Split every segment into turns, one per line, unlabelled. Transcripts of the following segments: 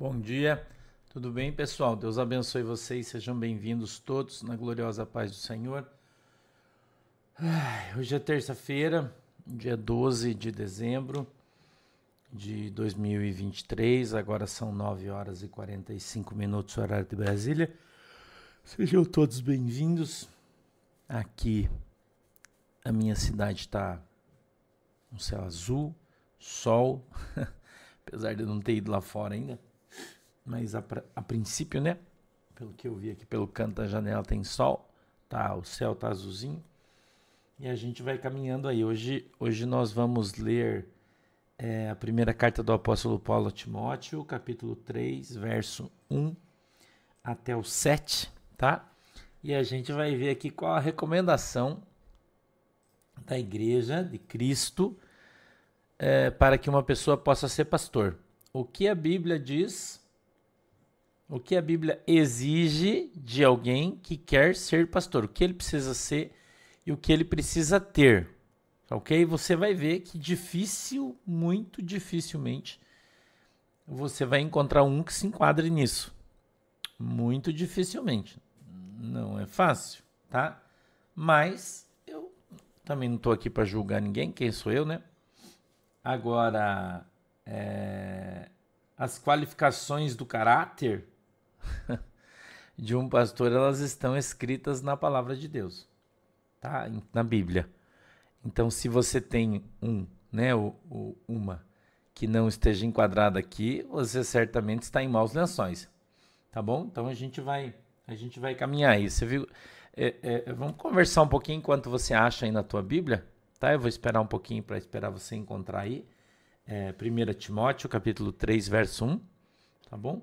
Bom dia, tudo bem, pessoal? Deus abençoe vocês, sejam bem-vindos todos na gloriosa paz do Senhor. Hoje é terça-feira, dia 12 de dezembro de 2023, agora são 9 horas e 45 minutos, horário de Brasília. Sejam todos bem-vindos. Aqui a minha cidade está um céu azul, sol, apesar de eu não ter ido lá fora ainda mas a, a, princípio, né? Pelo que eu vi aqui pelo canto da janela tem sol, tá? O céu tá azulzinho. E a gente vai caminhando aí. Hoje, hoje nós vamos ler é, a primeira carta do apóstolo Paulo a Timóteo, capítulo 3, verso 1 até o 7, tá? E a gente vai ver aqui qual a recomendação da igreja de Cristo é, para que uma pessoa possa ser pastor. O que a Bíblia diz o que a Bíblia exige de alguém que quer ser pastor, o que ele precisa ser e o que ele precisa ter. Ok? Você vai ver que difícil, muito dificilmente, você vai encontrar um que se enquadre nisso. Muito dificilmente. Não é fácil, tá? Mas eu também não estou aqui para julgar ninguém, quem sou eu, né? Agora, é, as qualificações do caráter de um pastor, elas estão escritas na palavra de Deus, tá? Na Bíblia. Então, se você tem um, né, o, o, uma que não esteja enquadrada aqui, você certamente está em maus lençóis, tá bom? Então a gente vai, a gente vai caminhar aí. Você viu? É, é, vamos conversar um pouquinho enquanto você acha aí na tua Bíblia, tá? Eu vou esperar um pouquinho para esperar você encontrar aí. É, 1 Timóteo, capítulo 3, verso 1, tá bom?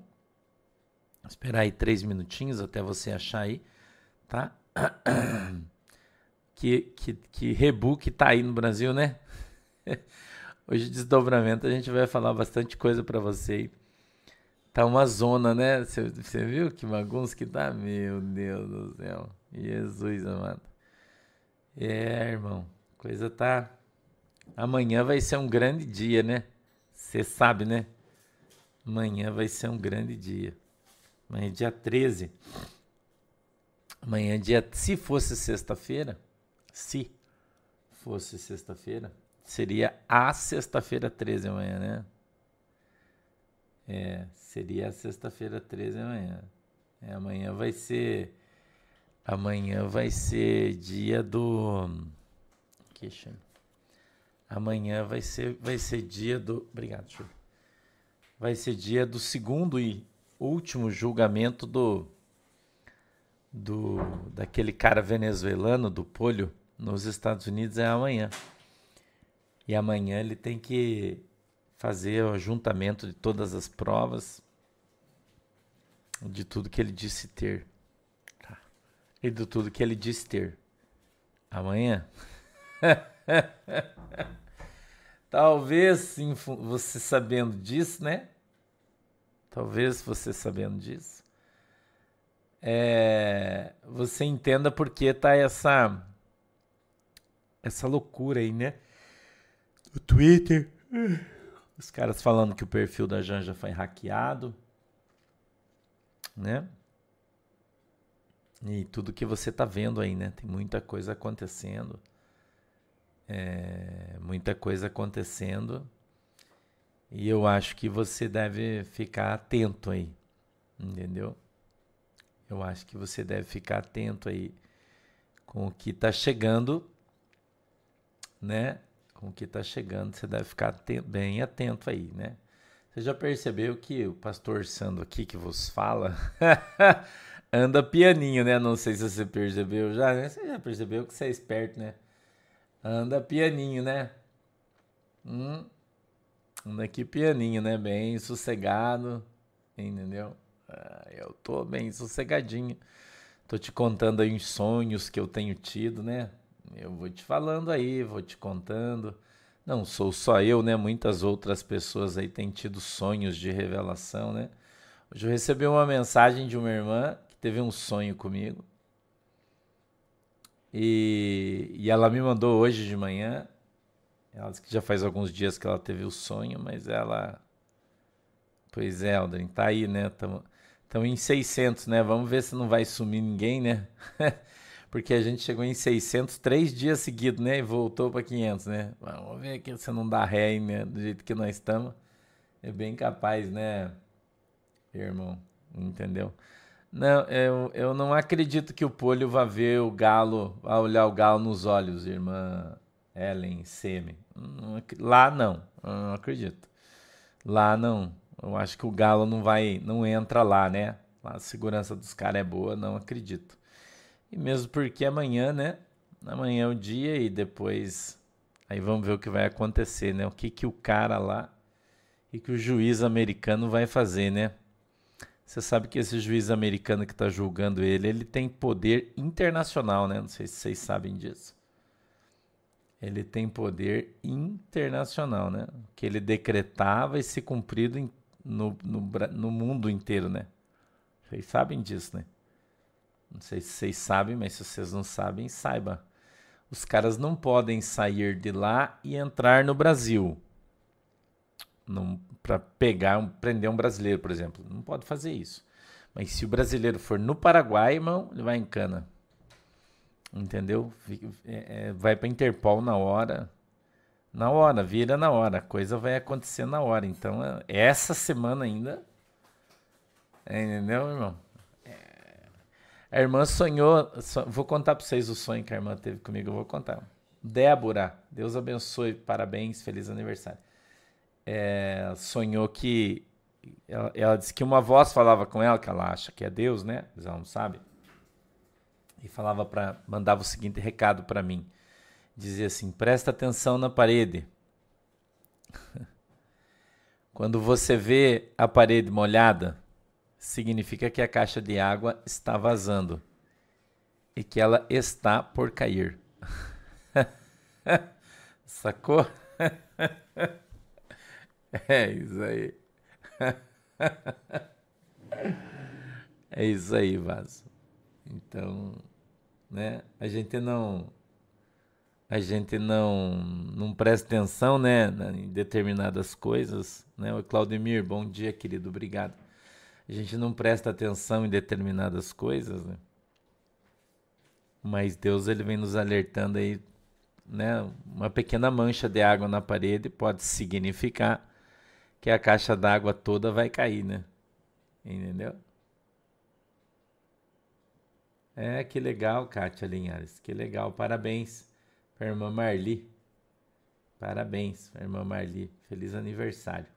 Esperar aí três minutinhos até você achar aí, tá? Que, que, que rebook tá aí no Brasil, né? Hoje, desdobramento, a gente vai falar bastante coisa para você. Tá uma zona, né? Você viu que bagunça que tá? Meu Deus do céu. Jesus amado. É, irmão. Coisa tá. Amanhã vai ser um grande dia, né? Você sabe, né? Amanhã vai ser um grande dia. Amanhã é dia 13. Amanhã é dia. Se fosse sexta-feira, se fosse sexta-feira, seria a sexta-feira 13 amanhã, né? É, seria a sexta-feira 13 amanhã. É, amanhã vai ser. Amanhã vai ser dia do. Que chama? Amanhã vai ser, vai ser dia do. Obrigado. Vai ser dia do segundo e último julgamento do, do daquele cara venezuelano do polio nos Estados Unidos é amanhã. E amanhã ele tem que fazer o ajuntamento de todas as provas de tudo que ele disse ter. Tá. E de tudo que ele disse ter. Amanhã. Talvez você sabendo disso, né? Talvez você sabendo disso, é, você entenda por que tá essa essa loucura aí, né? O Twitter, os caras falando que o perfil da Janja foi hackeado, né? E tudo que você tá vendo aí, né? Tem muita coisa acontecendo. É, muita coisa acontecendo e eu acho que você deve ficar atento aí, entendeu? Eu acho que você deve ficar atento aí com o que está chegando, né? Com o que está chegando, você deve ficar atento, bem atento aí, né? Você já percebeu que o pastor Sandro aqui que vos fala anda pianinho, né? Não sei se você percebeu já, né? Você já percebeu que você é esperto, né? Anda pianinho, né? Hum, aqui pianinho, né? Bem sossegado, entendeu? Ah, eu tô bem sossegadinho. Tô te contando aí os sonhos que eu tenho tido, né? Eu vou te falando aí, vou te contando. Não sou só eu, né? Muitas outras pessoas aí têm tido sonhos de revelação, né? Hoje eu recebi uma mensagem de uma irmã que teve um sonho comigo. E, e ela me mandou hoje de manhã ela disse que já faz alguns dias que ela teve o sonho, mas ela Pois é, Aldrin, tá aí, né? Estamos em 600, né? Vamos ver se não vai sumir ninguém, né? Porque a gente chegou em 600 três dias seguidos, né? E voltou para 500, né? Vamos ver aqui se não dá ré, né? Do jeito que nós estamos. É bem capaz, né, irmão? Entendeu? Não, eu, eu não acredito que o Polho vá ver o galo, vá olhar o galo nos olhos, irmã Ellen Seme. Lá não, eu não acredito. Lá não. Eu acho que o galo não vai, não entra lá, né? A segurança dos caras é boa, não acredito. E mesmo porque amanhã, né? Amanhã é o dia e depois aí vamos ver o que vai acontecer, né? O que que o cara lá e que o juiz americano vai fazer, né? Você sabe que esse juiz americano que está julgando ele, ele tem poder internacional, né? Não sei se vocês sabem disso. Ele tem poder internacional, né? Que ele decretava e se cumprido em, no, no, no mundo inteiro, né? Vocês sabem disso, né? Não sei se vocês sabem, mas se vocês não sabem, saiba. Os caras não podem sair de lá e entrar no Brasil para pegar, prender um brasileiro, por exemplo. Não pode fazer isso. Mas se o brasileiro for no Paraguai, irmão, ele vai em cana. Entendeu? É, é, vai para Interpol na hora. Na hora, vira na hora. A coisa vai acontecer na hora. Então, é, essa semana ainda. É, entendeu, irmão? É, a irmã sonhou. So, vou contar para vocês o sonho que a irmã teve comigo. Eu vou contar. Débora, Deus abençoe, parabéns, feliz aniversário é, sonhou que. Ela, ela, disse que uma voz falava com ela, que ela acha que é Deus, né? Mas ela não sabe. E falava para. mandava o seguinte recado para mim. Dizia assim: presta atenção na parede. Quando você vê a parede molhada, significa que a caixa de água está vazando e que ela está por cair. Sacou? É isso aí. É isso aí, Vaso. Então, né? A gente não a gente não não presta atenção, né, em determinadas coisas, né? O Claudemir, bom dia, querido, obrigado. A gente não presta atenção em determinadas coisas, né? Mas Deus ele vem nos alertando aí, né? Uma pequena mancha de água na parede pode significar que a caixa d'água toda vai cair, né? Entendeu? É, que legal, Kátia Linhares. Que legal. Parabéns para a irmã Marli. Parabéns, irmã Marli. Feliz aniversário.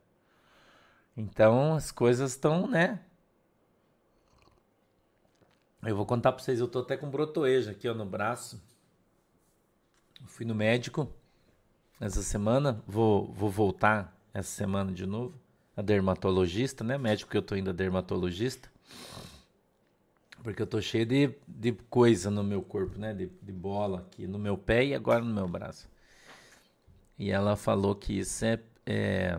Então, as coisas estão, né? Eu vou contar para vocês, eu tô até com brotoeja aqui ó, no braço. fui no médico essa semana, vou, vou voltar essa semana de novo. A dermatologista, né? Médico que eu tô a dermatologista. Porque eu tô cheio de, de coisa no meu corpo, né? De, de bola aqui no meu pé e agora no meu braço. E ela falou que isso é, é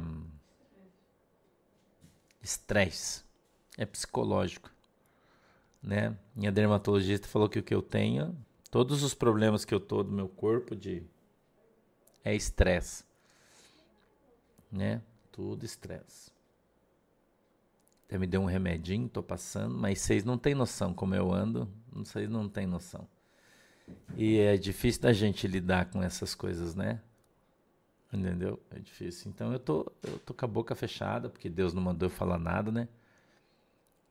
estresse, é psicológico, né? Minha dermatologista falou que o que eu tenho, todos os problemas que eu tô do meu corpo de é estresse né? Tudo estresse. Até me deu um remedinho, tô passando, mas vocês não têm noção como eu ando, vocês não têm noção. E é difícil da gente lidar com essas coisas, né? Entendeu? É difícil. Então eu tô, eu tô com a boca fechada, porque Deus não mandou eu falar nada, né?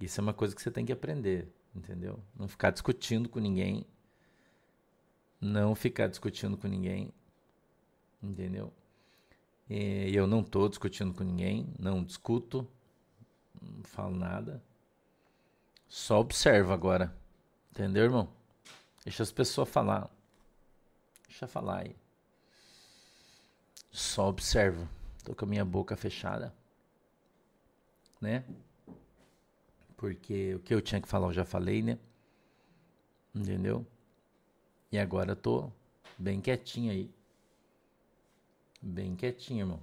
Isso é uma coisa que você tem que aprender, entendeu? Não ficar discutindo com ninguém. Não ficar discutindo com ninguém. Entendeu? E eu não estou discutindo com ninguém, não discuto, não falo nada. Só observo agora. Entendeu, irmão? Deixa as pessoas falar. Deixa falar aí. Só observo. Tô com a minha boca fechada. Né? Porque o que eu tinha que falar eu já falei, né? Entendeu? E agora eu tô bem quietinho aí. Bem quietinho, irmão.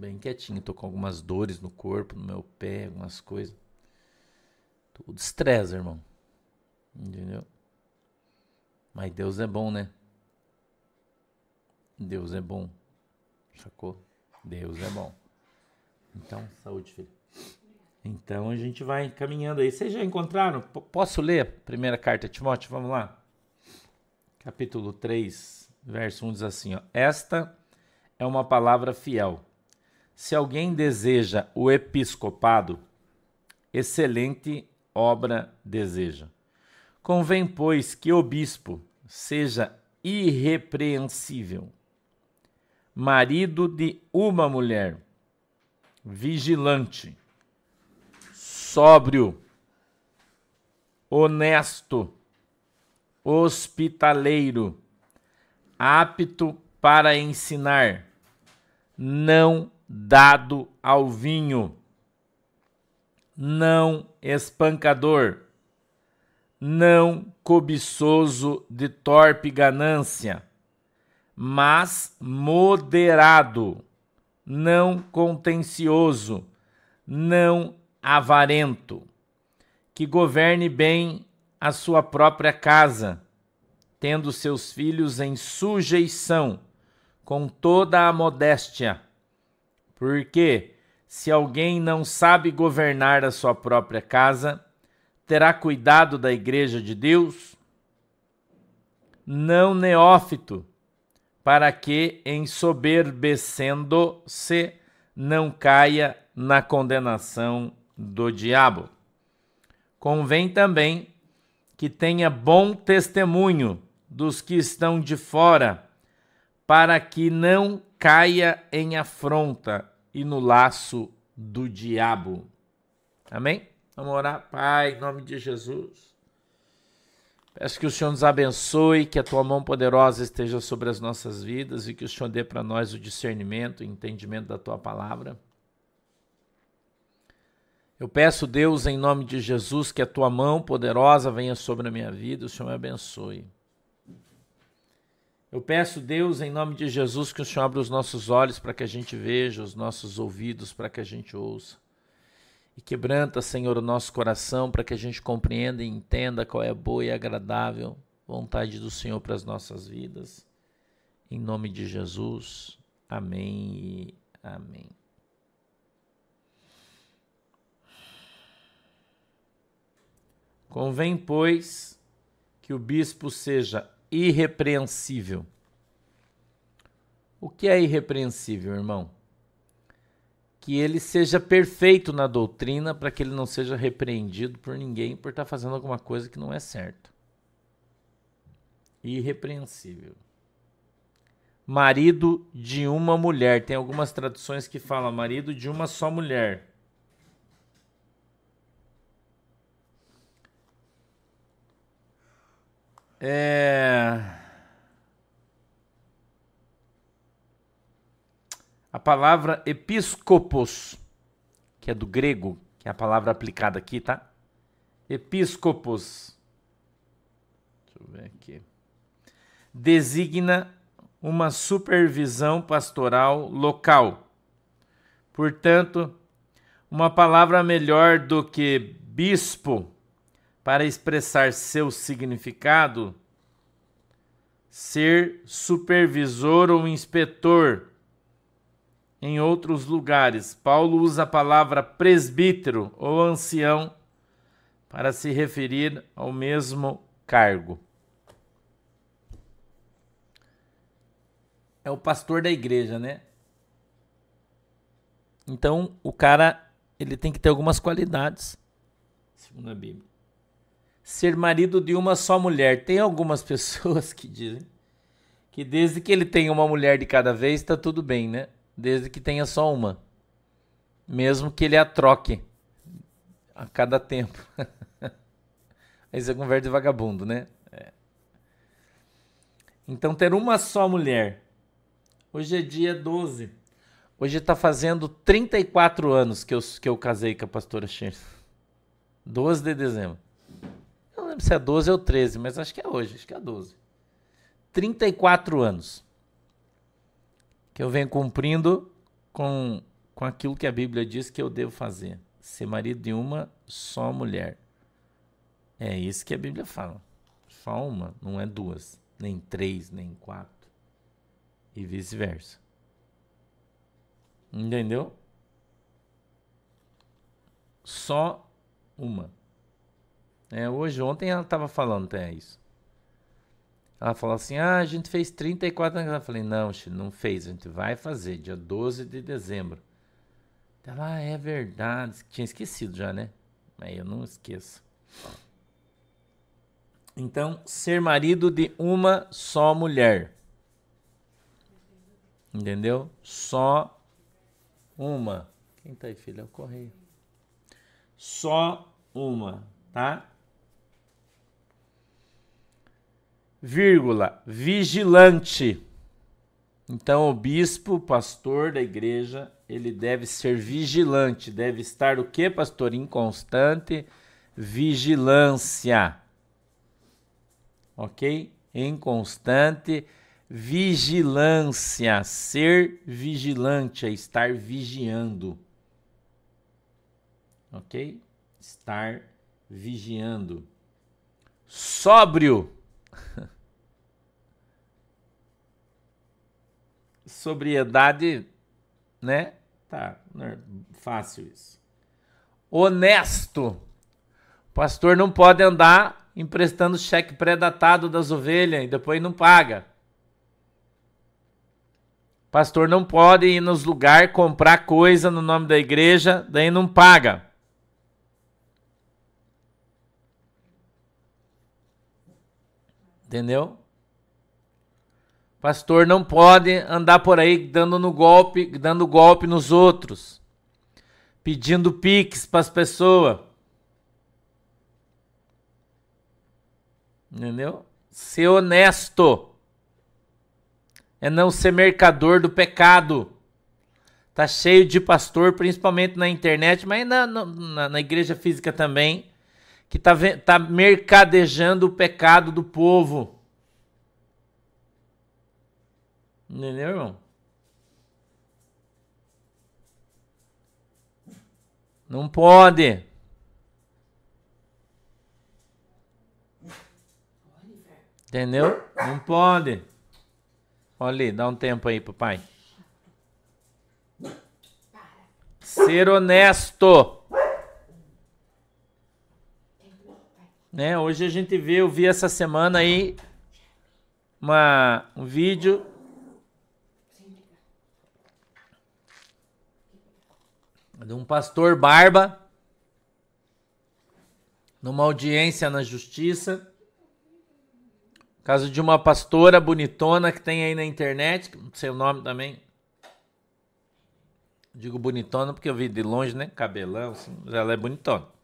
Bem quietinho. Tô com algumas dores no corpo, no meu pé, algumas coisas. Tudo estresse, irmão. Entendeu? Mas Deus é bom, né? Deus é bom. Sacou? Deus é bom. Então, saúde, filho. Então a gente vai caminhando aí. Vocês já encontraram? P posso ler a primeira carta de Timóteo? Vamos lá. Capítulo 3, verso 1 diz assim: ó, Esta é uma palavra fiel. Se alguém deseja o episcopado, excelente obra deseja. Convém, pois, que o bispo seja irrepreensível, marido de uma mulher, vigilante, sóbrio, honesto, hospitaleiro, apto para ensinar, não dado ao vinho, não espancador, não cobiçoso de torpe ganância, mas moderado, não contencioso, não avarento, que governe bem a sua própria casa, tendo seus filhos em sujeição, com toda a modéstia. Porque, se alguém não sabe governar a sua própria casa, terá cuidado da igreja de Deus? Não neófito, para que, ensoberbecendo-se, não caia na condenação do diabo. Convém também que tenha bom testemunho dos que estão de fora, para que não caia em afronta e no laço do diabo. Amém? Vamos orar, Pai, em nome de Jesus. Peço que o Senhor nos abençoe, que a tua mão poderosa esteja sobre as nossas vidas e que o Senhor dê para nós o discernimento e entendimento da tua palavra. Eu peço, Deus, em nome de Jesus, que a tua mão poderosa venha sobre a minha vida, o Senhor me abençoe. Eu peço, Deus, em nome de Jesus, que o Senhor abra os nossos olhos para que a gente veja, os nossos ouvidos para que a gente ouça. E quebranta, Senhor, o nosso coração para que a gente compreenda e entenda qual é a boa e agradável vontade do Senhor para as nossas vidas. Em nome de Jesus. Amém e amém. Convém, pois, que o bispo seja irrepreensível. O que é irrepreensível, irmão? que ele seja perfeito na doutrina para que ele não seja repreendido por ninguém por estar tá fazendo alguma coisa que não é certo. Irrepreensível. Marido de uma mulher. Tem algumas traduções que falam marido de uma só mulher. É. A palavra episcopos, que é do grego, que é a palavra aplicada aqui, tá? Episcopos. Deixa eu ver aqui. Designa uma supervisão pastoral local. Portanto, uma palavra melhor do que bispo para expressar seu significado, ser supervisor ou inspetor em outros lugares, Paulo usa a palavra presbítero ou ancião para se referir ao mesmo cargo. É o pastor da igreja, né? Então, o cara, ele tem que ter algumas qualidades, segundo a Bíblia. Ser marido de uma só mulher. Tem algumas pessoas que dizem que desde que ele tenha uma mulher de cada vez, está tudo bem, né? desde que tenha só uma. Mesmo que ele a troque a cada tempo. Aí você converte de vagabundo, né? É. Então, ter uma só mulher. Hoje é dia 12. Hoje está fazendo 34 anos que eu, que eu casei com a pastora Xer. 12 de dezembro. Lembro se é 12 ou 13, mas acho que é hoje, acho que é 12. 34 anos que eu venho cumprindo com, com aquilo que a Bíblia diz que eu devo fazer: ser marido de uma só mulher. É isso que a Bíblia fala. Só uma, não é duas, nem três, nem quatro. E vice-versa. Entendeu? só uma. É, hoje, ontem ela estava falando até isso. Ela falou assim: ah, a gente fez 34 anos. Eu falei: não, não fez, a gente vai fazer, dia 12 de dezembro. Ela, ah, é verdade. Tinha esquecido já, né? Mas eu não esqueço. Então, ser marido de uma só mulher. Entendeu? Só uma. Quem tá aí, filho? É o correio. Só uma, tá? Vírgula, vigilante. Então, o bispo, pastor da igreja, ele deve ser vigilante, deve estar o que, pastor? Inconstante vigilância. Ok? Em constante vigilância. Ser vigilante é estar vigiando. Ok? Estar vigiando. Sóbrio. Sobriedade, né? Tá, né? fácil isso. Honesto. O pastor não pode andar emprestando cheque pré-datado das ovelhas e depois não paga. O pastor não pode ir nos lugares comprar coisa no nome da igreja, daí não paga. Entendeu? Pastor não pode andar por aí dando no golpe, dando golpe nos outros, pedindo pix para as pessoas. Entendeu? Ser honesto é não ser mercador do pecado. Tá cheio de pastor, principalmente na internet, mas na, na, na igreja física também, que está tá mercadejando o pecado do povo. Entendeu, irmão? Não pode. Entendeu? Não pode. Olha ali, dá um tempo aí, papai. Ser honesto. Né? Hoje a gente vê, eu vi essa semana aí uma, um vídeo de um pastor barba numa audiência na justiça. Caso de uma pastora bonitona que tem aí na internet, não sei o nome também. Digo bonitona porque eu vi de longe, né? Cabelão, assim, ela é bonitona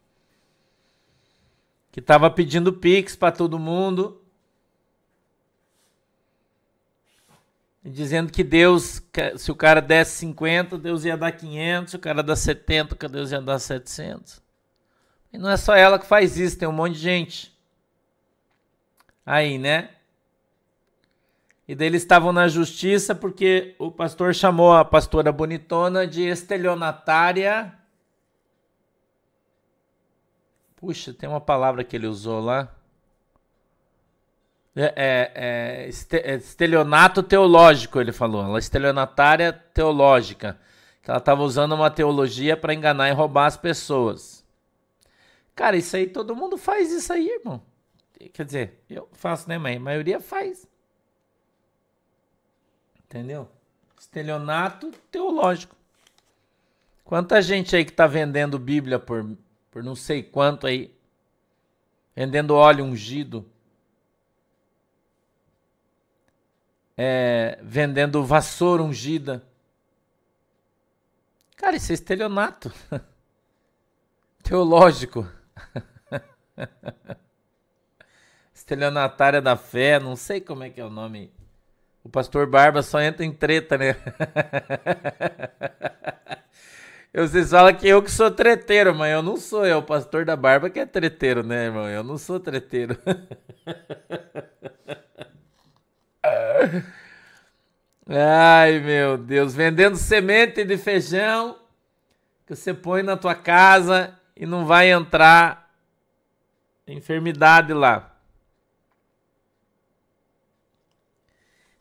que estava pedindo Pix para todo mundo. Dizendo que Deus, se o cara desse 50, Deus ia dar 500, se o cara dá 70, Deus ia dar 700. E não é só ela que faz isso, tem um monte de gente. Aí, né? E daí eles estavam na justiça porque o pastor chamou a pastora bonitona de estelionatária Puxa, tem uma palavra que ele usou lá. É, é, é, é estelionato teológico, ele falou. Ela é estelionatária teológica. Que ela estava usando uma teologia para enganar e roubar as pessoas. Cara, isso aí, todo mundo faz isso aí, irmão. Quer dizer, eu faço, né, mãe? A maioria faz. Entendeu? Estelionato teológico. Quanta gente aí que está vendendo Bíblia por por não sei quanto aí, vendendo óleo ungido, é, vendendo vassoura ungida. Cara, isso é estelionato teológico. Estelionatária da fé, não sei como é que é o nome. O pastor Barba só entra em treta, né? Vocês falam que eu que sou treteiro, mas eu não sou. É o pastor da barba que é treteiro, né, irmão? Eu não sou treteiro. Ai, meu Deus. Vendendo semente de feijão que você põe na tua casa e não vai entrar enfermidade lá.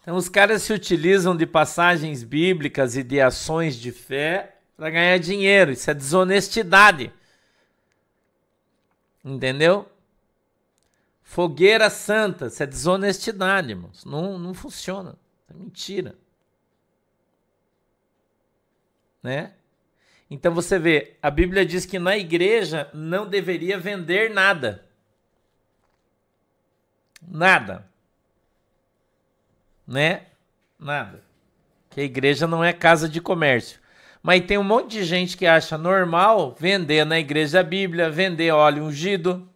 Então, os caras se utilizam de passagens bíblicas e de ações de fé para ganhar dinheiro. Isso é desonestidade. Entendeu? Fogueira santa, isso é desonestidade, irmãos. Não, não funciona. É mentira. Né? Então você vê, a Bíblia diz que na igreja não deveria vender nada. Nada. Né? Nada. Que a igreja não é casa de comércio. Mas tem um monte de gente que acha normal vender na igreja a Bíblia, vender óleo ungido.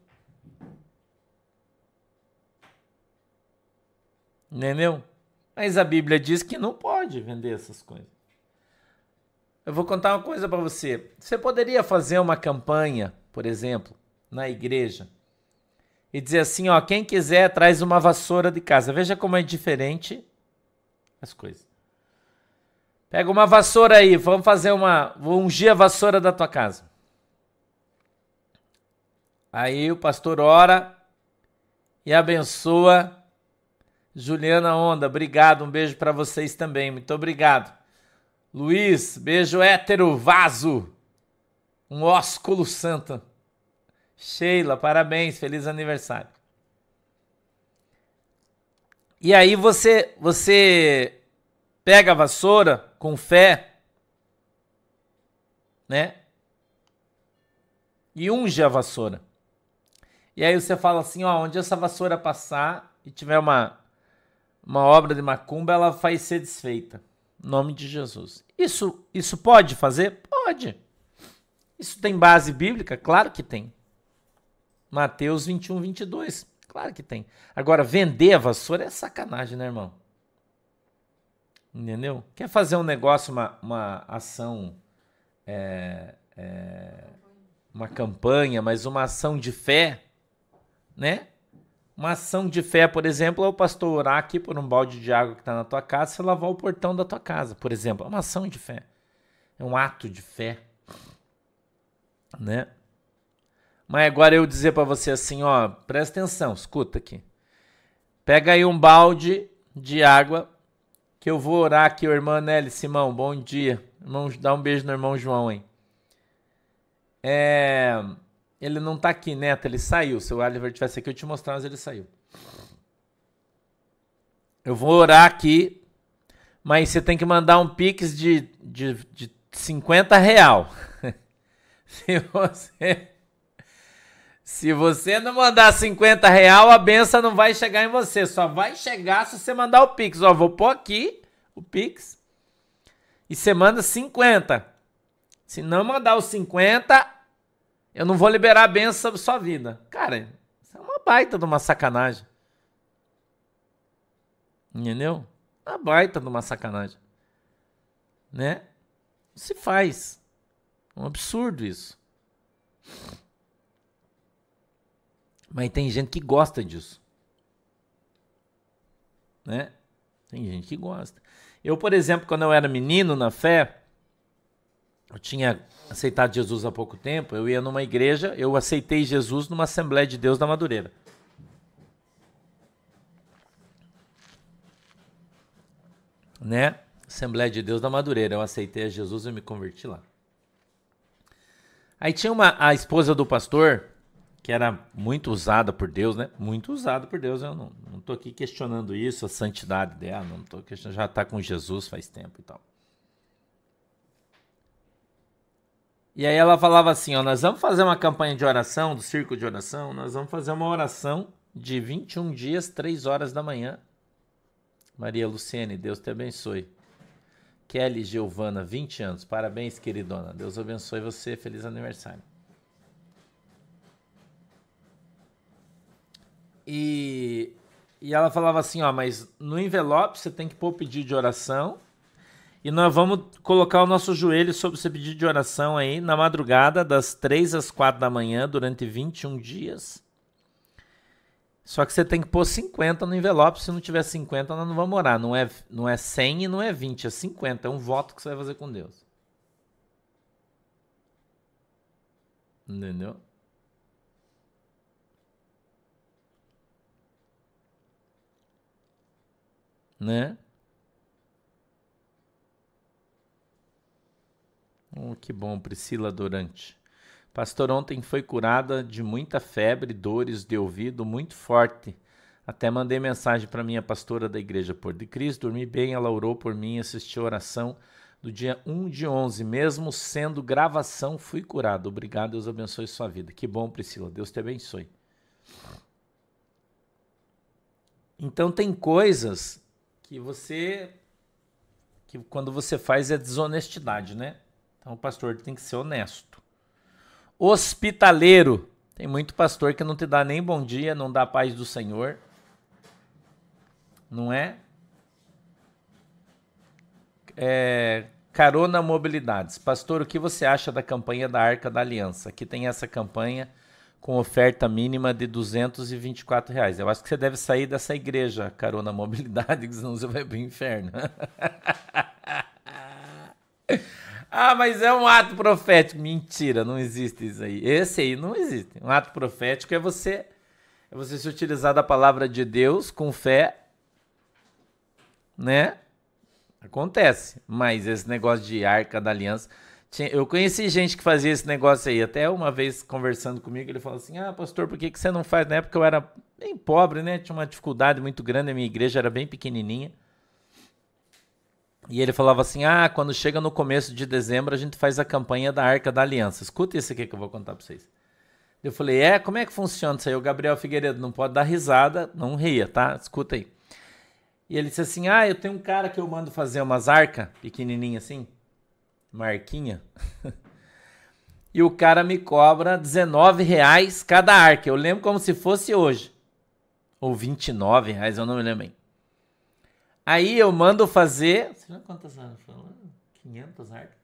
Entendeu? Mas a Bíblia diz que não pode vender essas coisas. Eu vou contar uma coisa para você. Você poderia fazer uma campanha, por exemplo, na igreja e dizer assim, ó, quem quiser traz uma vassoura de casa. Veja como é diferente as coisas. Pega uma vassoura aí, vamos fazer uma, vou ungir a vassoura da tua casa. Aí o pastor ora e abençoa Juliana Onda, obrigado, um beijo para vocês também, muito obrigado. Luiz, beijo hétero, vaso, um ósculo santo. Sheila, parabéns, feliz aniversário. E aí você, você pega a vassoura com fé, né? E unge a vassoura. E aí você fala assim, ó, onde essa vassoura passar e tiver uma uma obra de macumba, ela vai ser desfeita. Em nome de Jesus. Isso, isso pode fazer? Pode. Isso tem base bíblica? Claro que tem. Mateus 21, 22. Claro que tem. Agora, vender a vassoura é sacanagem, né, irmão? Entendeu? Quer fazer um negócio, uma, uma ação, é, é, uma campanha, mas uma ação de fé, né? Uma ação de fé, por exemplo, é o pastor orar aqui por um balde de água que está na tua casa e lavar o portão da tua casa, por exemplo. É uma ação de fé. É um ato de fé. Né? Mas agora eu dizer para você assim, ó, presta atenção, escuta aqui. Pega aí um balde de água que eu vou orar aqui, o irmão Nelly Simão, bom dia. Irmão, dá um beijo no irmão João, hein? É ele não tá aqui, Neto, ele saiu. Se o Oliver tivesse aqui, eu te mostrar, mas ele saiu. Eu vou orar aqui, mas você tem que mandar um pix de, de, de 50 real. se você... Se você não mandar 50 real, a benção não vai chegar em você. Só vai chegar se você mandar o Pix. Ó, vou pôr aqui o Pix. E você manda 50. Se não mandar os 50, eu não vou liberar a benção sobre sua vida. Cara, isso é uma baita de uma sacanagem. Entendeu? Uma baita de uma sacanagem. Né? Se faz. Um absurdo isso. Mas tem gente que gosta disso. Né? Tem gente que gosta. Eu, por exemplo, quando eu era menino na fé, eu tinha aceitado Jesus há pouco tempo, eu ia numa igreja, eu aceitei Jesus numa Assembleia de Deus da Madureira. Né? Assembleia de Deus da Madureira. Eu aceitei a Jesus e me converti lá. Aí tinha uma a esposa do pastor, que era muito usada por Deus, né? Muito usada por Deus. Eu não, não tô aqui questionando isso, a santidade dela, não tô questionando, já está com Jesus faz tempo e tal. E aí ela falava assim, ó, nós vamos fazer uma campanha de oração, do círculo de oração, nós vamos fazer uma oração de 21 dias, 3 horas da manhã. Maria Luciene, Deus te abençoe. Kelly Giovana, 20 anos. Parabéns, queridona. Deus abençoe você. Feliz aniversário. E, e ela falava assim, ó, mas no envelope você tem que pôr o pedido de oração e nós vamos colocar o nosso joelho sobre esse pedido de oração aí na madrugada, das 3 às 4 da manhã, durante 21 dias. Só que você tem que pôr 50 no envelope. Se não tiver 50, nós não vamos orar. Não é, não é 100 e não é 20, é 50. É um voto que você vai fazer com Deus. Entendeu? Né? Oh, que bom, Priscila Durante. Pastor, ontem foi curada de muita febre, dores de ouvido muito forte. Até mandei mensagem para minha pastora da igreja Por de Cristo, dormi bem, ela orou por mim, assistiu a oração do dia 1 de 11, mesmo sendo gravação, fui curado. Obrigado, Deus abençoe sua vida. Que bom, Priscila, Deus te abençoe. Então tem coisas que você que quando você faz é desonestidade, né? Então o pastor tem que ser honesto. Hospitaleiro. Tem muito pastor que não te dá nem bom dia, não dá paz do Senhor. Não é? É, Carona Mobilidades. Pastor, o que você acha da campanha da Arca da Aliança? Aqui tem essa campanha com oferta mínima de 224 reais. Eu acho que você deve sair dessa igreja, Carona Mobilidade, senão você vai pro inferno. ah, mas é um ato profético. Mentira, não existe isso aí. Esse aí não existe. Um ato profético é você é você se utilizar da palavra de Deus com fé, né? Acontece. Mas esse negócio de arca da aliança. Eu conheci gente que fazia esse negócio aí. Até uma vez conversando comigo, ele falou assim: Ah, pastor, por que, que você não faz? Na época eu era bem pobre, né? Tinha uma dificuldade muito grande. A minha igreja era bem pequenininha. E ele falava assim: Ah, quando chega no começo de dezembro, a gente faz a campanha da Arca da Aliança. Escuta isso aqui que eu vou contar pra vocês. Eu falei: É, como é que funciona isso aí? O Gabriel Figueiredo não pode dar risada, não ria, tá? Escuta aí. E ele disse assim: Ah, eu tenho um cara que eu mando fazer umas arcas, pequenininha assim, marquinha. e o cara me cobra 19 reais cada arca. Eu lembro como se fosse hoje. Ou 29 reais, eu não me lembro bem. Aí eu mando fazer. Você lembra quantas arcas? 500 arcas?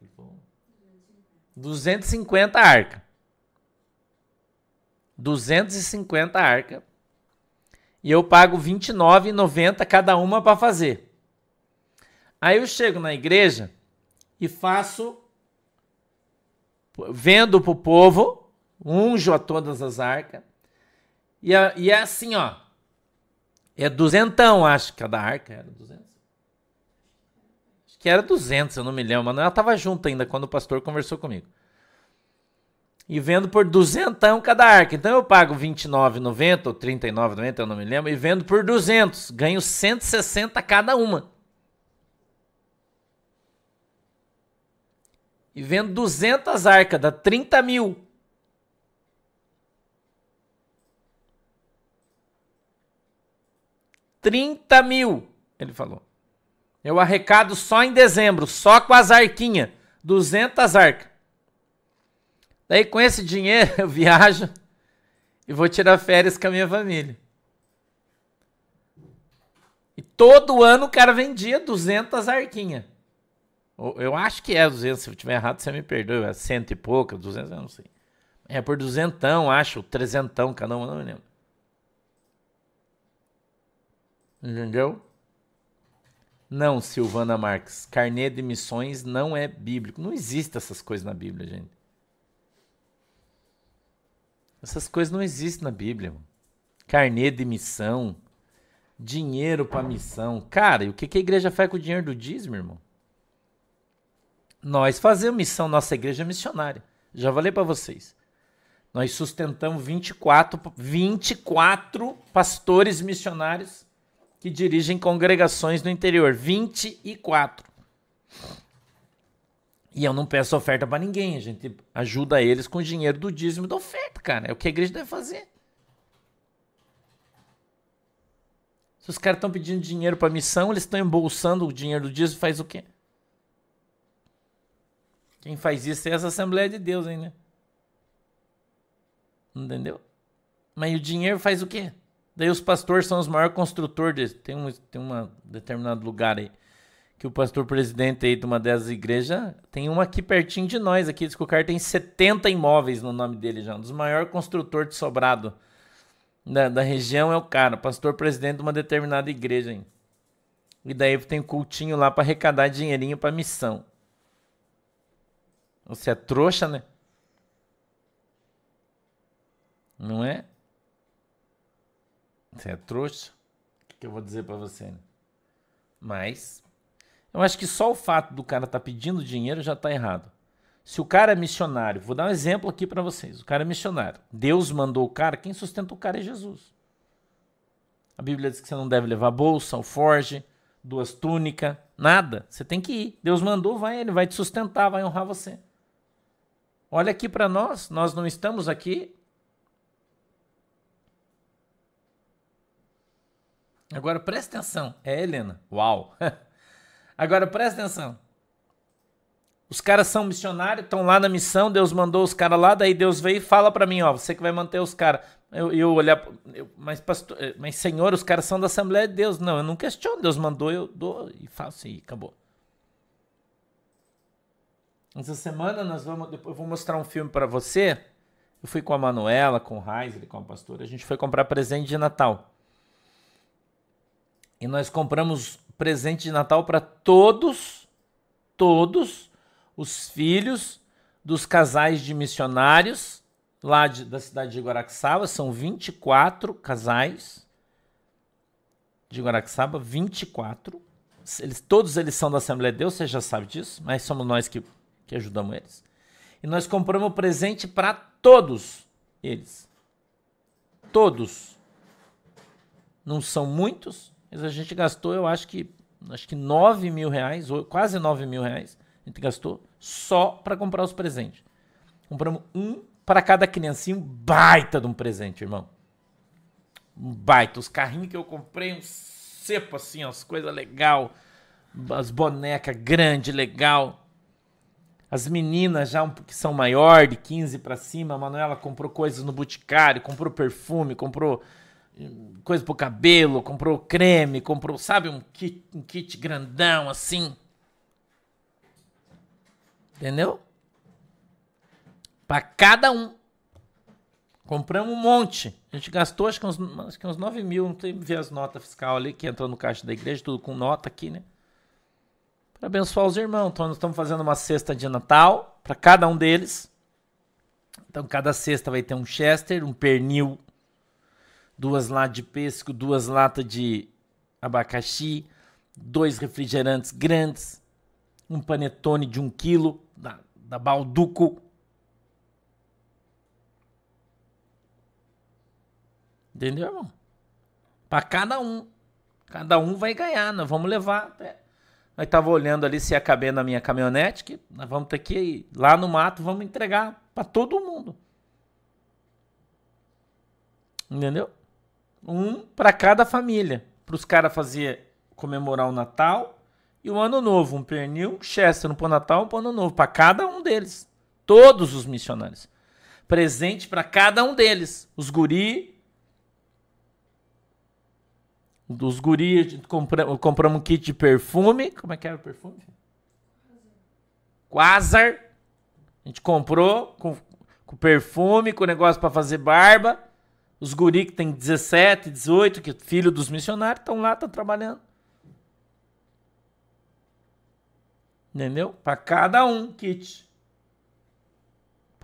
250 arcas. 250 arcas e eu pago R$29,90 cada uma para fazer. Aí eu chego na igreja e faço, vendo para o povo, unjo a todas as arcas, e, e é assim, ó, é duzentão, acho, cada arca era duzentos. Acho que era duzentos, eu não me lembro, mas ela estava junto ainda quando o pastor conversou comigo e vendo por duzentão cada arca. Então eu pago R$29,90 ou R$39,90, eu não me lembro, e vendo por 200, ganho 160 cada uma. E vendo 200 arcas, dá 30 mil. Trinta mil, ele falou. Eu arrecado só em dezembro, só com as arquinhas. 200 arcas. Daí com esse dinheiro eu viajo e vou tirar férias com a minha família. E todo ano o cara vendia 200 arquinhas. Eu acho que é 200, se eu tiver errado você me perdoa, é cento e pouco, 200, eu não sei. É por duzentão, acho, trezentão cada um, não me lembro. Entendeu? Não, Silvana Marques, carnê de missões não é bíblico. Não existe essas coisas na Bíblia, gente. Essas coisas não existem na Bíblia. Mano. Carnê de missão, dinheiro para missão. Cara, e o que, que a igreja faz com o dinheiro do dízimo, irmão? Nós fazemos missão, nossa igreja é missionária. Já falei para vocês. Nós sustentamos 24, 24 pastores missionários que dirigem congregações no interior. 24. E eu não peço oferta para ninguém, a gente ajuda eles com o dinheiro do dízimo da oferta, cara. É o que a igreja deve fazer. Se os caras estão pedindo dinheiro para missão, eles estão embolsando o dinheiro do dízimo, faz o quê? Quem faz isso é essa Assembleia de Deus, hein, né? Entendeu? Mas o dinheiro faz o quê? Daí os pastores são os maiores construtores. Tem um tem um determinado lugar aí que o pastor presidente aí de uma dessas igrejas tem uma aqui pertinho de nós. Aqui diz que o cara tem 70 imóveis no nome dele já. Um dos maiores construtores de sobrado da, da região é o cara, pastor presidente de uma determinada igreja. Hein? E daí tem cultinho lá para arrecadar dinheirinho para missão. Você é trouxa, né? Não é? Você é trouxa? O que eu vou dizer para você? Né? Mas eu acho que só o fato do cara estar tá pedindo dinheiro já está errado. Se o cara é missionário, vou dar um exemplo aqui para vocês. O cara é missionário. Deus mandou o cara, quem sustenta o cara é Jesus. A Bíblia diz que você não deve levar bolsa, alforge, duas túnicas, nada. Você tem que ir. Deus mandou, vai, ele vai te sustentar, vai honrar você. Olha aqui para nós, nós não estamos aqui. Agora presta atenção. É, Helena? Uau! Agora presta atenção. Os caras são missionários, estão lá na missão, Deus mandou os caras lá, daí Deus veio e fala para mim, ó, você que vai manter os caras. Eu, eu olhar, eu, mas, pastor, eh, mas senhor, os caras são da Assembleia de Deus. Não, eu não questiono, Deus mandou, eu dou e faço e acabou. Essa semana nós vamos, depois eu vou mostrar um filme para você. Eu fui com a Manuela, com o Heiser, com a pastora, a gente foi comprar presente de Natal. E nós compramos presente de Natal para todos, todos os filhos dos casais de missionários lá de, da cidade de Guaraxaba. São 24 casais de Guaraxaba, 24. Eles, todos eles são da Assembleia de Deus, você já sabe disso, mas somos nós que, que ajudamos eles. E nós compramos presente para todos eles. Todos. Não são muitos, mas a gente gastou, eu acho que acho que 9 mil reais, quase 9 mil reais, a gente gastou só para comprar os presentes. Compramos um para cada criancinha, um baita de um presente, irmão. Um baita. Os carrinhos que eu comprei, um cepo assim, as coisas legal. As bonecas grande, legal. As meninas já que são maior, de 15 para cima, a Manuela comprou coisas no Boticário, comprou perfume, comprou coisa pro cabelo, comprou creme, comprou, sabe, um kit, um kit grandão assim. Entendeu? Para cada um. Compramos um monte. A gente gastou acho que uns, acho que uns 9 mil. Não tem ver as notas fiscal ali que entrou no caixa da igreja, tudo com nota aqui, né? Para abençoar os irmãos. Então, nós estamos fazendo uma cesta de Natal para cada um deles. Então, cada cesta vai ter um Chester, um pernil duas latas de pêssego, duas latas de abacaxi, dois refrigerantes grandes, um panetone de um quilo da, da Balduco. Entendeu, irmão? Para cada um. Cada um vai ganhar. Nós vamos levar até. Nós tava olhando ali se ia caber na minha caminhonete, que nós vamos ter que ir lá no mato, vamos entregar para todo mundo. Entendeu? Um para cada família. Para os caras fazer comemorar o Natal e o Ano Novo. Um pernil, um Chester, um para o Natal, um para o Ano Novo. Para cada um deles. Todos os missionários. Presente para cada um deles. Os guri. Dos guri, compramos, compramos um kit de perfume. Como é que era o perfume? Quasar. A gente comprou com, com perfume, com negócio para fazer barba. Os guri que tem 17, 18, que filho dos missionários, estão lá, estão trabalhando. Entendeu? Para cada um kit.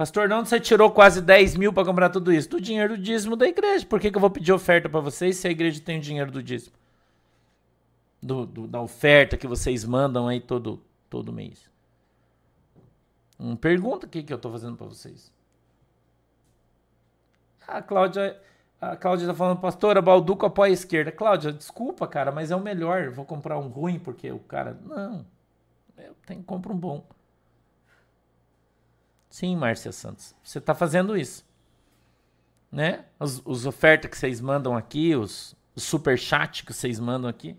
Pastor, não você tirou quase 10 mil para comprar tudo isso? Do dinheiro do dízimo da igreja. Por que, que eu vou pedir oferta para vocês se a igreja tem o dinheiro do dízimo? Do, do, da oferta que vocês mandam aí todo, todo mês. Hum, pergunta o que, que eu estou fazendo para vocês. A Cláudia, a Cláudia tá falando, pastora, Balduco apoia a esquerda. Cláudia, desculpa, cara, mas é o melhor. Vou comprar um ruim porque o cara. Não. Eu tenho comprar um bom. Sim, Márcia Santos. Você está fazendo isso. Né? Os, os ofertas que vocês mandam aqui, os, os super chat que vocês mandam aqui.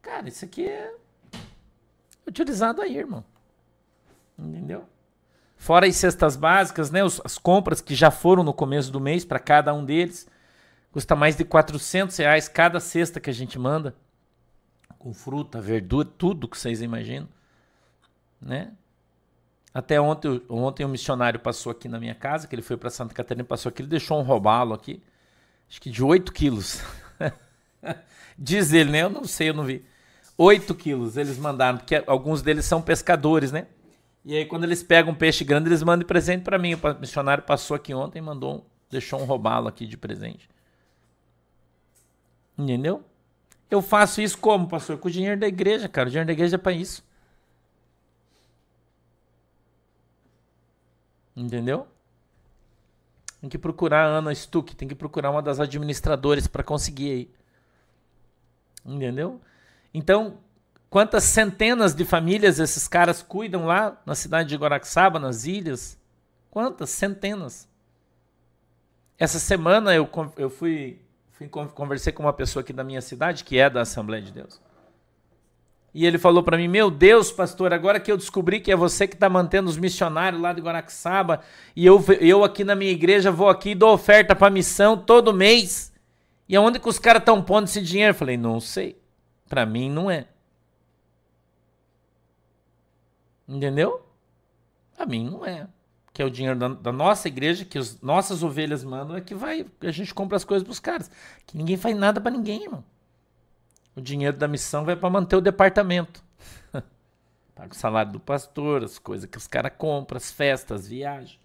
Cara, isso aqui é utilizado aí, irmão. Entendeu? Fora as cestas básicas, né, as compras que já foram no começo do mês para cada um deles. Custa mais de 400 reais cada cesta que a gente manda. Com fruta, verdura, tudo que vocês imaginam. Né? Até ontem, ontem um missionário passou aqui na minha casa, que ele foi para Santa Catarina, passou aqui, ele deixou um robalo aqui, acho que de 8 quilos. Diz ele, né? Eu não sei, eu não vi. 8 quilos eles mandaram, porque alguns deles são pescadores, né? E aí, quando eles pegam um peixe grande, eles mandam de presente para mim. O missionário passou aqui ontem mandou, deixou um robalo aqui de presente. Entendeu? Eu faço isso como, pastor? Com o dinheiro da igreja, cara. O dinheiro da igreja é para isso. Entendeu? Tem que procurar a Ana Stuck, tem que procurar uma das administradoras para conseguir aí. Entendeu? Então, quantas centenas de famílias esses caras cuidam lá na cidade de Guaraxaba, nas ilhas? Quantas? Centenas. Essa semana eu, eu fui, fui conversei com uma pessoa aqui da minha cidade, que é da Assembleia de Deus. E ele falou para mim: Meu Deus, pastor, agora que eu descobri que é você que está mantendo os missionários lá de Guaraxaba, e eu, eu aqui na minha igreja vou aqui e dou oferta para missão todo mês. E aonde que os caras estão pondo esse dinheiro? Eu falei: Não sei. Para mim não é. Entendeu? Para mim não é que é o dinheiro da, da nossa igreja, que as nossas ovelhas mandam, é que vai, a gente compra as coisas pros caras. Que ninguém faz nada para ninguém, irmão. O dinheiro da missão vai para manter o departamento. Paga o salário do pastor, as coisas que os caras compram, as festas, as viagens.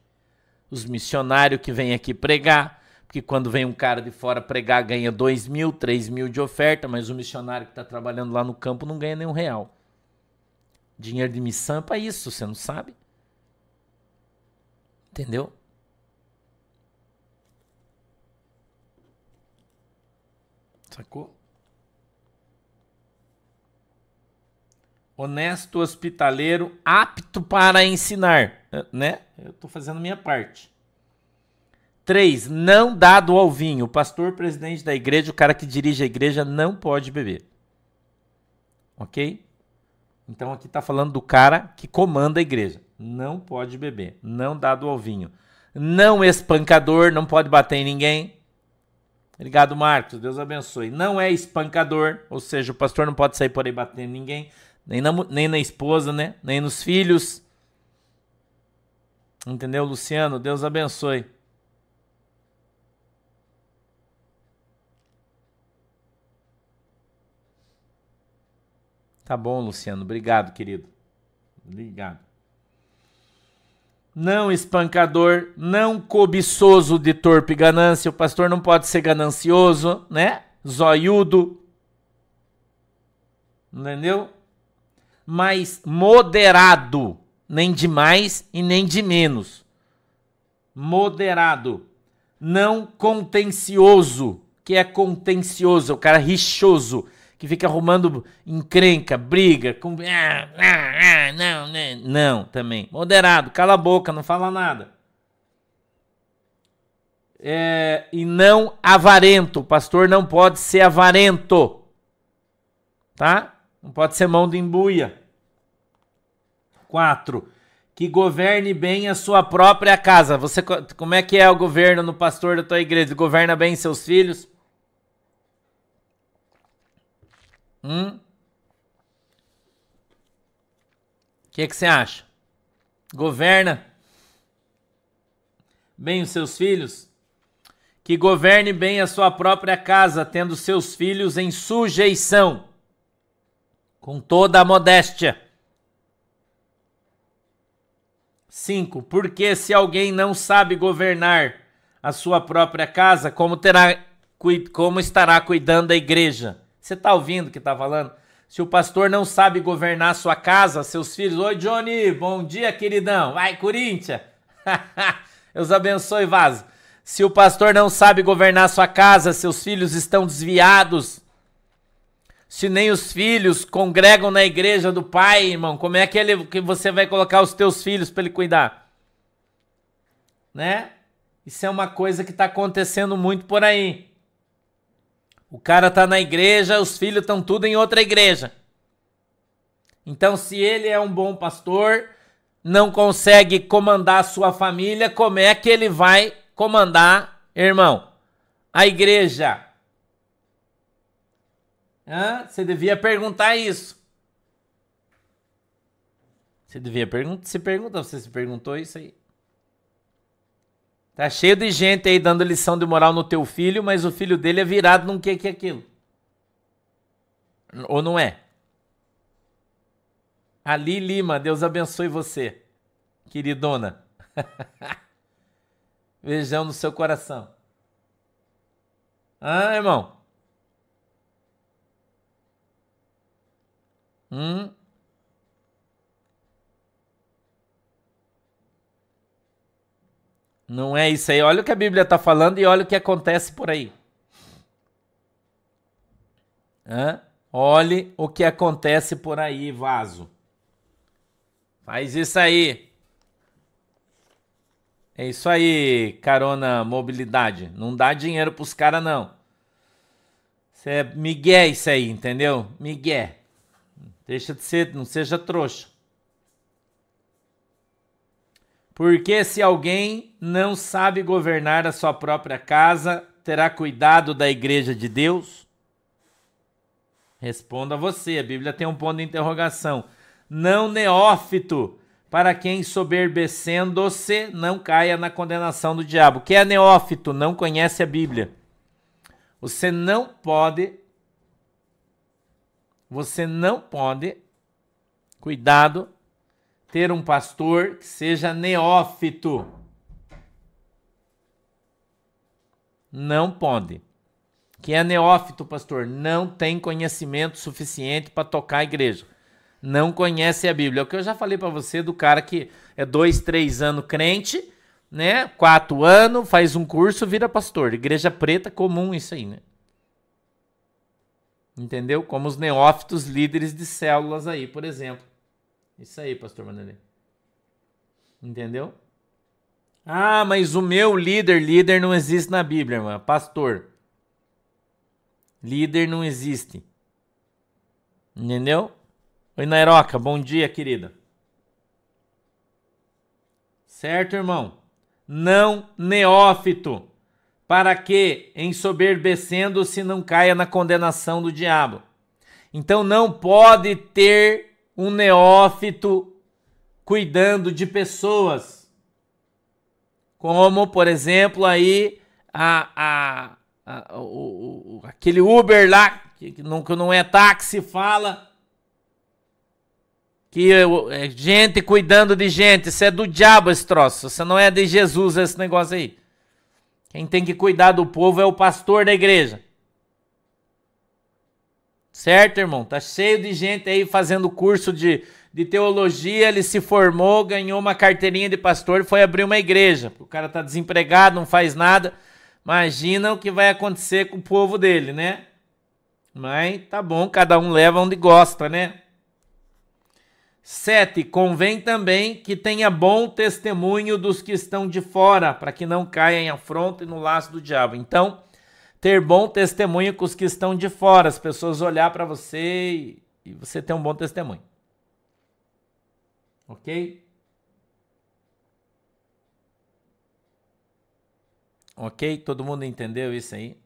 Os missionários que vêm aqui pregar. Porque quando vem um cara de fora pregar, ganha 2 mil, 3 mil de oferta, mas o missionário que está trabalhando lá no campo não ganha nenhum real. Dinheiro de missão é para isso, você não sabe? Entendeu? Sacou? Honesto, hospitaleiro, apto para ensinar, né? Eu estou fazendo minha parte. 3. Não dado ao vinho. O pastor, presidente da igreja, o cara que dirige a igreja não pode beber. Ok? Então aqui está falando do cara que comanda a igreja não pode beber, não dado ao vinho. Não espancador, não pode bater em ninguém. Obrigado, Marcos. Deus abençoe. Não é espancador, ou seja, o pastor não pode sair por aí batendo em ninguém, nem na, nem na esposa, né? Nem nos filhos. Entendeu, Luciano? Deus abençoe. Tá bom, Luciano. Obrigado, querido. Obrigado não espancador, não cobiçoso de torpe ganância. O pastor não pode ser ganancioso, né? Zoiudo. Entendeu? Mas moderado, nem de mais e nem de menos. Moderado, não contencioso, que é contencioso, o cara rixoso que fica arrumando encrenca, briga, com. Ah, não, né? Não, também. Moderado, cala a boca, não fala nada. É, e não avarento. O pastor não pode ser avarento. Tá? Não pode ser mão de embuia. Quatro. Que governe bem a sua própria casa. Você, como é que é o governo no pastor da tua igreja? Governa bem seus filhos? Hum? O que, que você acha? Governa bem os seus filhos? Que governe bem a sua própria casa, tendo seus filhos em sujeição, com toda a modéstia. 5. Porque se alguém não sabe governar a sua própria casa, como terá como estará cuidando da igreja? Você está ouvindo o que está falando? Se o pastor não sabe governar sua casa, seus filhos. Oi, Johnny, bom dia, queridão. Vai, Corinthians. Deus abençoe, vaso. Se o pastor não sabe governar sua casa, seus filhos estão desviados. Se nem os filhos congregam na igreja do pai, irmão, como é que, ele, que você vai colocar os teus filhos para ele cuidar? Né? Isso é uma coisa que está acontecendo muito por aí. O cara tá na igreja, os filhos estão tudo em outra igreja. Então, se ele é um bom pastor, não consegue comandar a sua família, como é que ele vai comandar, irmão? A igreja. Você devia perguntar isso. Você devia perguntar, se pergunta, você se perguntou isso aí. Tá cheio de gente aí dando lição de moral no teu filho, mas o filho dele é virado num que que é aquilo. Ou não é? Ali Lima, Deus abençoe você, queridona. Beijão no seu coração. Ah, irmão. Hum? Não é isso aí. Olha o que a Bíblia está falando e olha o que acontece por aí. Hã? Olhe o que acontece por aí, vaso. Faz isso aí. É isso aí, carona mobilidade. Não dá dinheiro pros caras, não. Você é migué isso aí, entendeu? Migué. Deixa de ser, não seja trouxa. Porque se alguém não sabe governar a sua própria casa, terá cuidado da igreja de Deus? Responda você, a Bíblia tem um ponto de interrogação. Não neófito, para quem soberbecendo-se não caia na condenação do diabo. Que é neófito, não conhece a Bíblia. Você não pode você não pode cuidado ter um pastor que seja neófito. Não pode. Que é neófito, pastor, não tem conhecimento suficiente para tocar a igreja não conhece a Bíblia. É o que eu já falei para você do cara que é dois, três anos crente, né? Quatro anos, faz um curso, vira pastor. Igreja preta comum isso aí, né? Entendeu? Como os neófitos líderes de células aí, por exemplo. Isso aí, pastor Manelê. Entendeu? Ah, mas o meu líder, líder não existe na Bíblia, irmã. Pastor. Líder não existe. Entendeu? Oi, Nairoca, bom dia, querida. Certo, irmão? Não neófito, para que, ensoberbecendo-se, não caia na condenação do diabo. Então não pode ter um neófito cuidando de pessoas. Como, por exemplo, aí a, a, a o, o, aquele Uber lá, que não, que não é táxi, fala que é gente cuidando de gente, isso é do diabo esse troço, isso não é de Jesus esse negócio aí. Quem tem que cuidar do povo é o pastor da igreja. Certo, irmão? Tá cheio de gente aí fazendo curso de, de teologia, ele se formou, ganhou uma carteirinha de pastor e foi abrir uma igreja. O cara tá desempregado, não faz nada. Imagina o que vai acontecer com o povo dele, né? Mas tá bom, cada um leva onde gosta, né? 7. Convém também que tenha bom testemunho dos que estão de fora, para que não caia em afronta e no laço do diabo. Então, ter bom testemunho com os que estão de fora, as pessoas olhar para você e, você ter um bom testemunho. Ok? Ok? Todo mundo entendeu isso aí?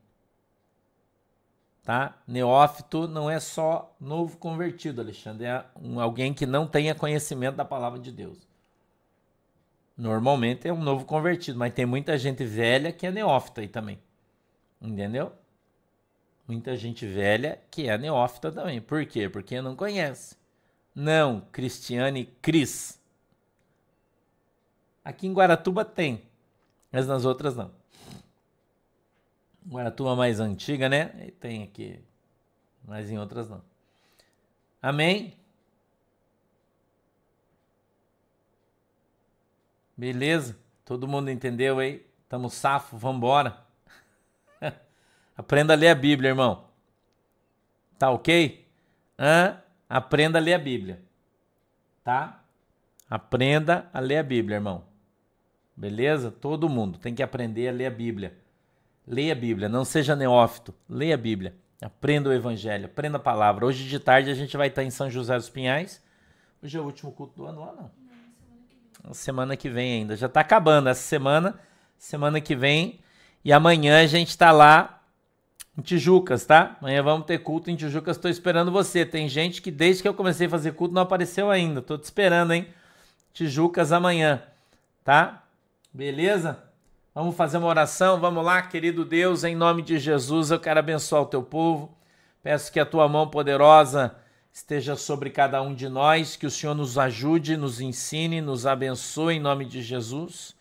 Tá? Neófito não é só novo convertido, Alexandre, é um, alguém que não tenha conhecimento da palavra de Deus. Normalmente é um novo convertido, mas tem muita gente velha que é neófita aí também. Entendeu? Muita gente velha que é neófita também. Por quê? Porque não conhece. Não, Cristiane Cris. Aqui em Guaratuba tem, mas nas outras não. Guaratuba mais antiga, né? Tem aqui, mas em outras não. Amém? Beleza? Todo mundo entendeu aí? Tamo safo, vambora. Aprenda a ler a Bíblia, irmão. Tá ok? Hã? Aprenda a ler a Bíblia. Tá? Aprenda a ler a Bíblia, irmão. Beleza? Todo mundo tem que aprender a ler a Bíblia. Leia a Bíblia, não seja neófito. Leia a Bíblia. Aprenda o Evangelho, aprenda a palavra. Hoje de tarde a gente vai estar em São José dos Pinhais. Hoje é o último culto do ano lá, não. semana que vem ainda. Já está acabando essa semana. Semana que vem. E amanhã a gente está lá em Tijucas, tá? Amanhã vamos ter culto em Tijucas. Estou esperando você. Tem gente que desde que eu comecei a fazer culto não apareceu ainda. Estou te esperando, hein? Tijucas amanhã, tá? Beleza? Vamos fazer uma oração, vamos lá, querido Deus, em nome de Jesus, eu quero abençoar o teu povo. Peço que a tua mão poderosa esteja sobre cada um de nós, que o Senhor nos ajude, nos ensine, nos abençoe em nome de Jesus.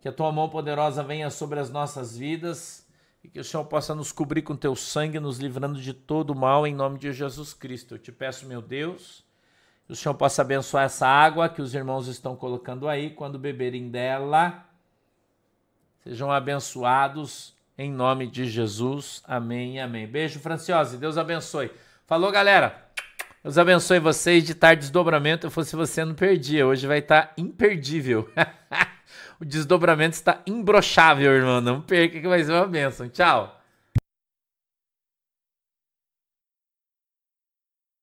Que a tua mão poderosa venha sobre as nossas vidas e que o Senhor possa nos cobrir com teu sangue, nos livrando de todo mal em nome de Jesus Cristo. Eu te peço, meu Deus, que o Senhor possa abençoar essa água que os irmãos estão colocando aí quando beberem dela Sejam abençoados em nome de Jesus. Amém amém. Beijo, Franciose. Deus abençoe. Falou, galera. Deus abençoe vocês de tarde desdobramento. Eu fosse você, não perdia. Hoje vai estar tá imperdível. o desdobramento está imbrochável, irmão. Não perca que vai ser uma bênção. Tchau.